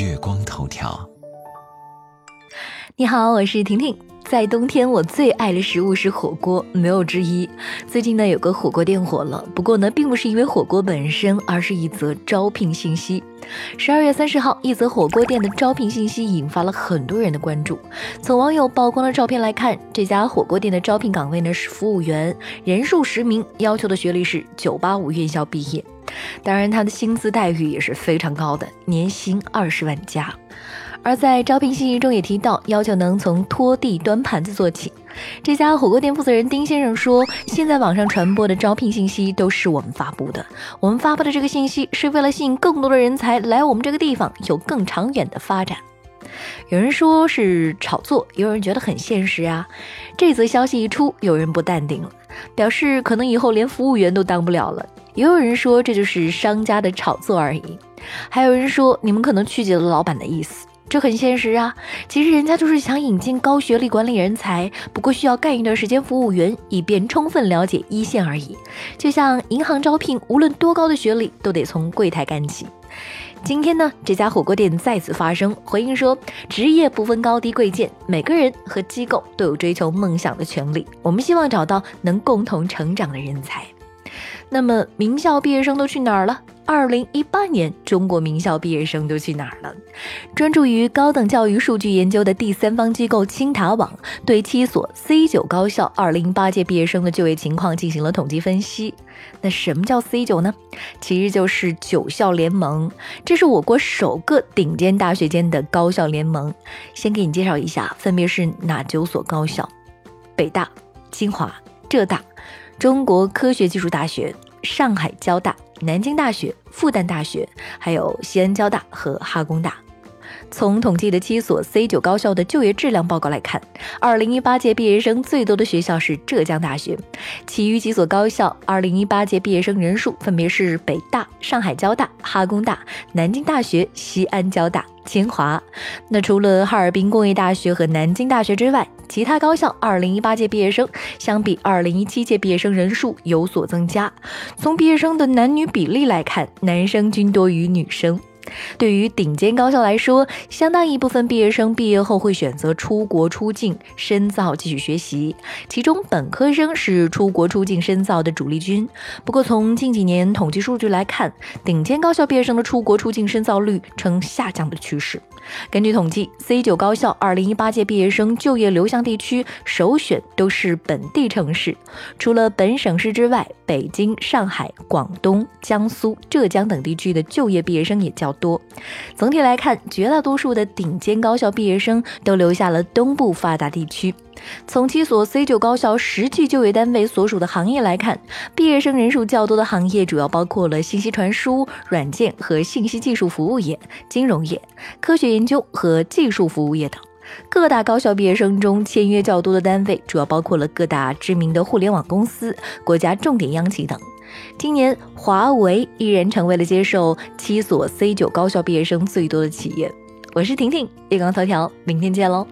月光头条。你好，我是婷婷。在冬天，我最爱的食物是火锅，没有之一。最近呢，有个火锅店火了，不过呢，并不是因为火锅本身，而是一则招聘信息。十二月三十号，一则火锅店的招聘信息引发了很多人的关注。从网友曝光的照片来看，这家火锅店的招聘岗位呢是服务员，人数十名，要求的学历是九八五院校毕业。当然，他的薪资待遇也是非常高的，年薪二十万加。而在招聘信息中也提到，要求能从拖地、端盘子做起。这家火锅店负责人丁先生说：“现在网上传播的招聘信息都是我们发布的，我们发布的这个信息是为了吸引更多的人才来我们这个地方，有更长远的发展。”有人说是炒作，也有人觉得很现实啊。这则消息一出，有人不淡定了，表示可能以后连服务员都当不了了。也有人说这就是商家的炒作而已，还有人说你们可能曲解了老板的意思。这很现实啊！其实人家就是想引进高学历管理人才，不过需要干一段时间服务员，以便充分了解一线而已。就像银行招聘，无论多高的学历，都得从柜台干起。今天呢，这家火锅店再次发声，回应说：职业不分高低贵贱，每个人和机构都有追求梦想的权利。我们希望找到能共同成长的人才。那么，名校毕业生都去哪儿了？二零一八年，中国名校毕业生都去哪儿了？专注于高等教育数据研究的第三方机构青塔网对七所 C 九高校二零一八届毕业生的就业情况进行了统计分析。那什么叫 C 九呢？其实就是九校联盟，这是我国首个顶尖大学间的高校联盟。先给你介绍一下，分别是哪九所高校？北大、清华、浙大、中国科学技术大学、上海交大。南京大学、复旦大学，还有西安交大和哈工大。从统计的七所 C 九高校的就业质量报告来看，二零一八届毕业生最多的学校是浙江大学，其余几所高校二零一八届毕业生人数分别是北大、上海交大、哈工大、南京大学、西安交大、清华。那除了哈尔滨工业大学和南京大学之外，其他高校二零一八届毕业生相比二零一七届毕业生人数有所增加。从毕业生的男女比例来看，男生均多于女生。对于顶尖高校来说，相当一部分毕业生毕业后会选择出国出境深造继续学习，其中本科生是出国出境深造的主力军。不过，从近几年统计数据来看，顶尖高校毕业生的出国出境深造率呈下降的趋势。根据统计，C 九高校2018届毕业生就业流向地区首选都是本地城市，除了本省市之外，北京、上海、广东、江苏、浙江等地区的就业毕业生也较多。总体来看，绝大多数的顶尖高校毕业生都留下了东部发达地区。从七所 C 九高校实际就业单位所属的行业来看，毕业生人数较多的行业主要包括了信息传输、软件和信息技术服务业、金融业、科学研究和技术服务业等。各大高校毕业生中签约较多的单位主要包括了各大知名的互联网公司、国家重点央企等。今年，华为依然成为了接受七所 C 九高校毕业生最多的企业。我是婷婷，夜光头条，明天见喽。